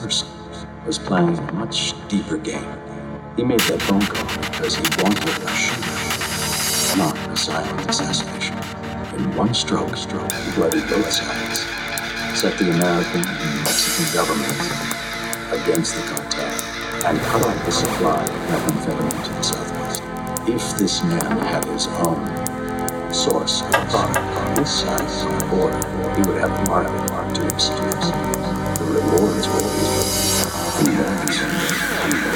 person was playing a much deeper game. He made that phone call because he wanted a shooter, not a silent assassination. In one stroke, stroke, he bloodied both sides, set the American and Mexican governments against the cartel, and cut off the supply of methamphetamine to the southwest. If this man had his own source of product on this side of the border, he would have the market to himself. I respect the strategy.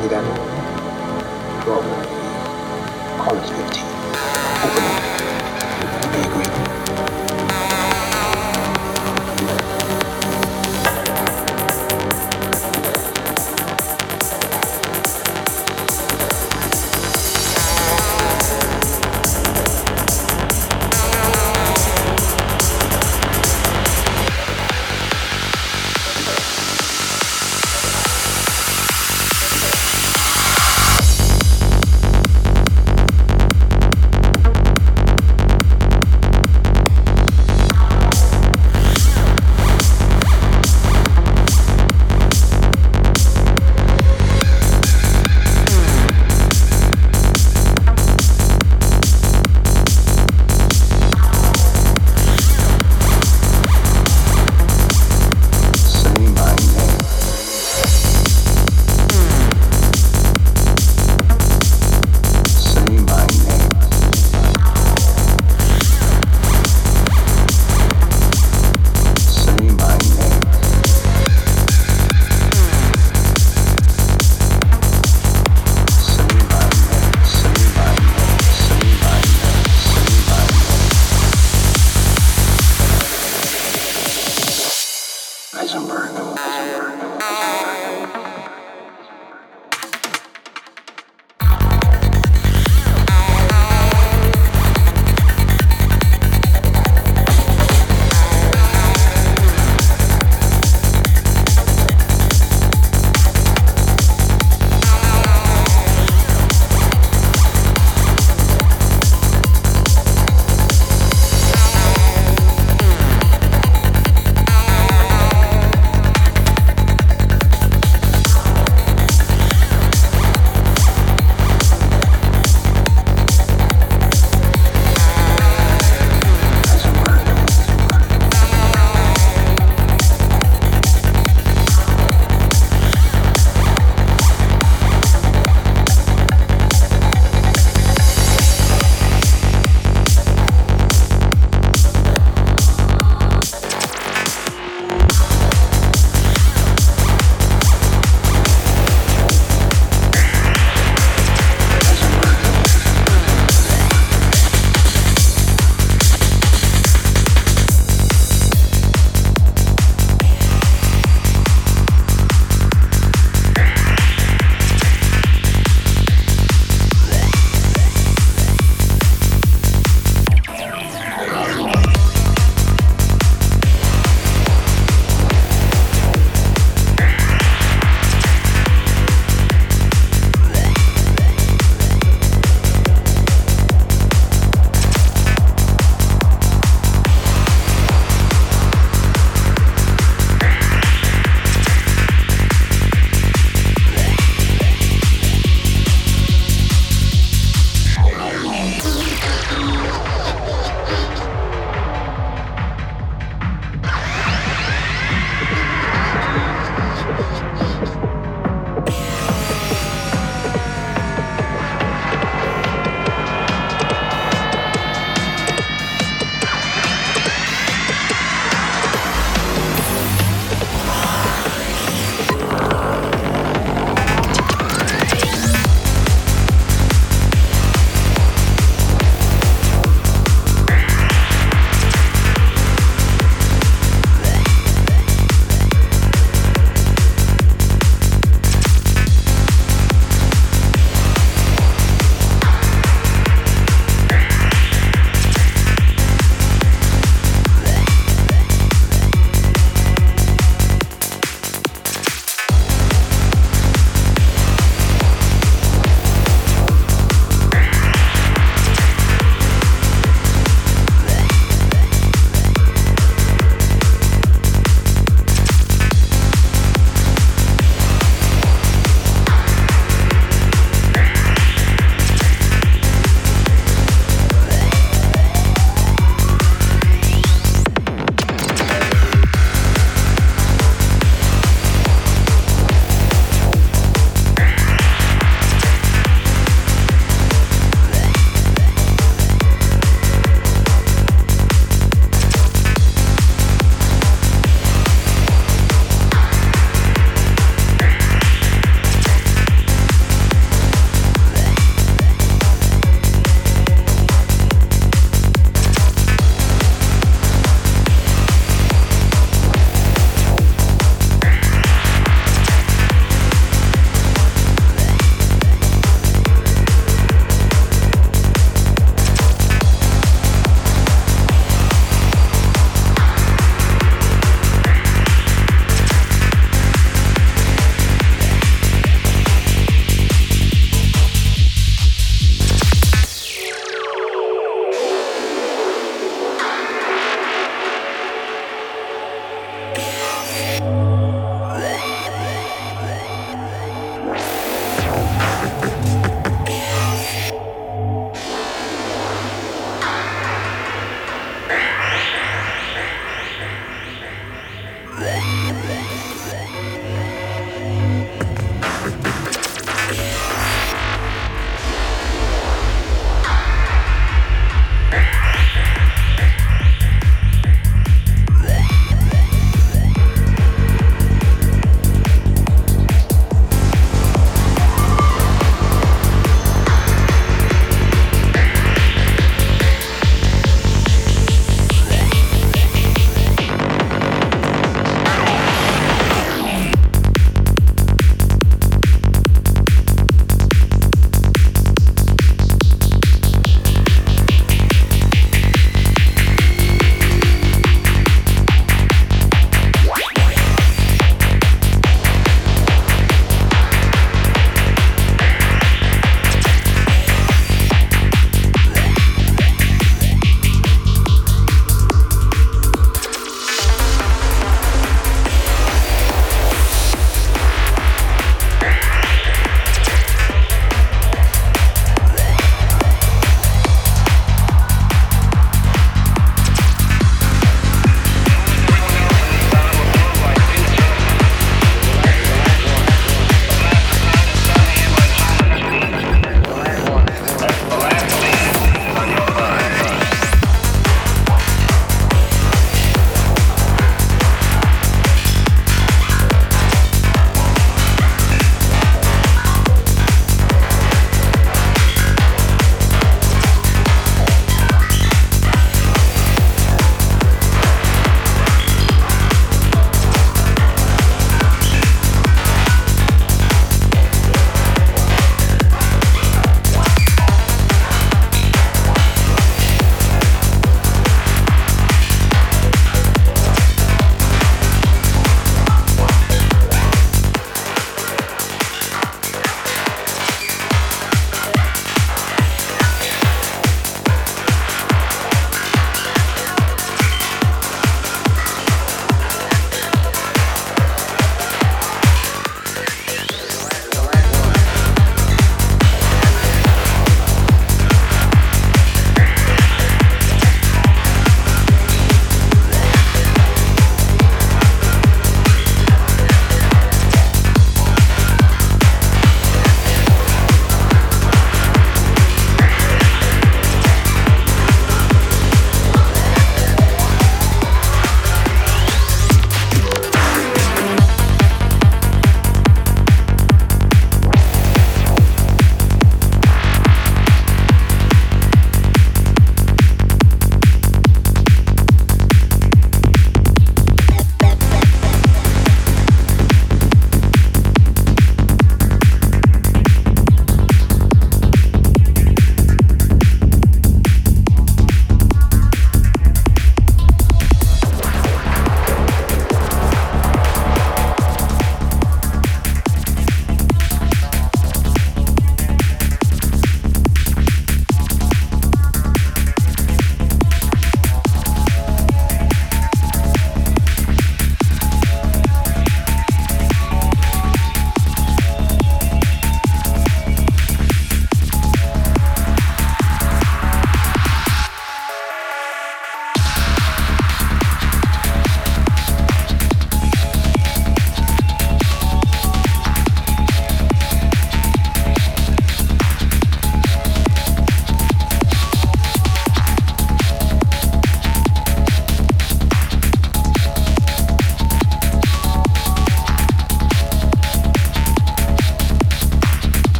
Annual. Probably. Call it 15. Open it.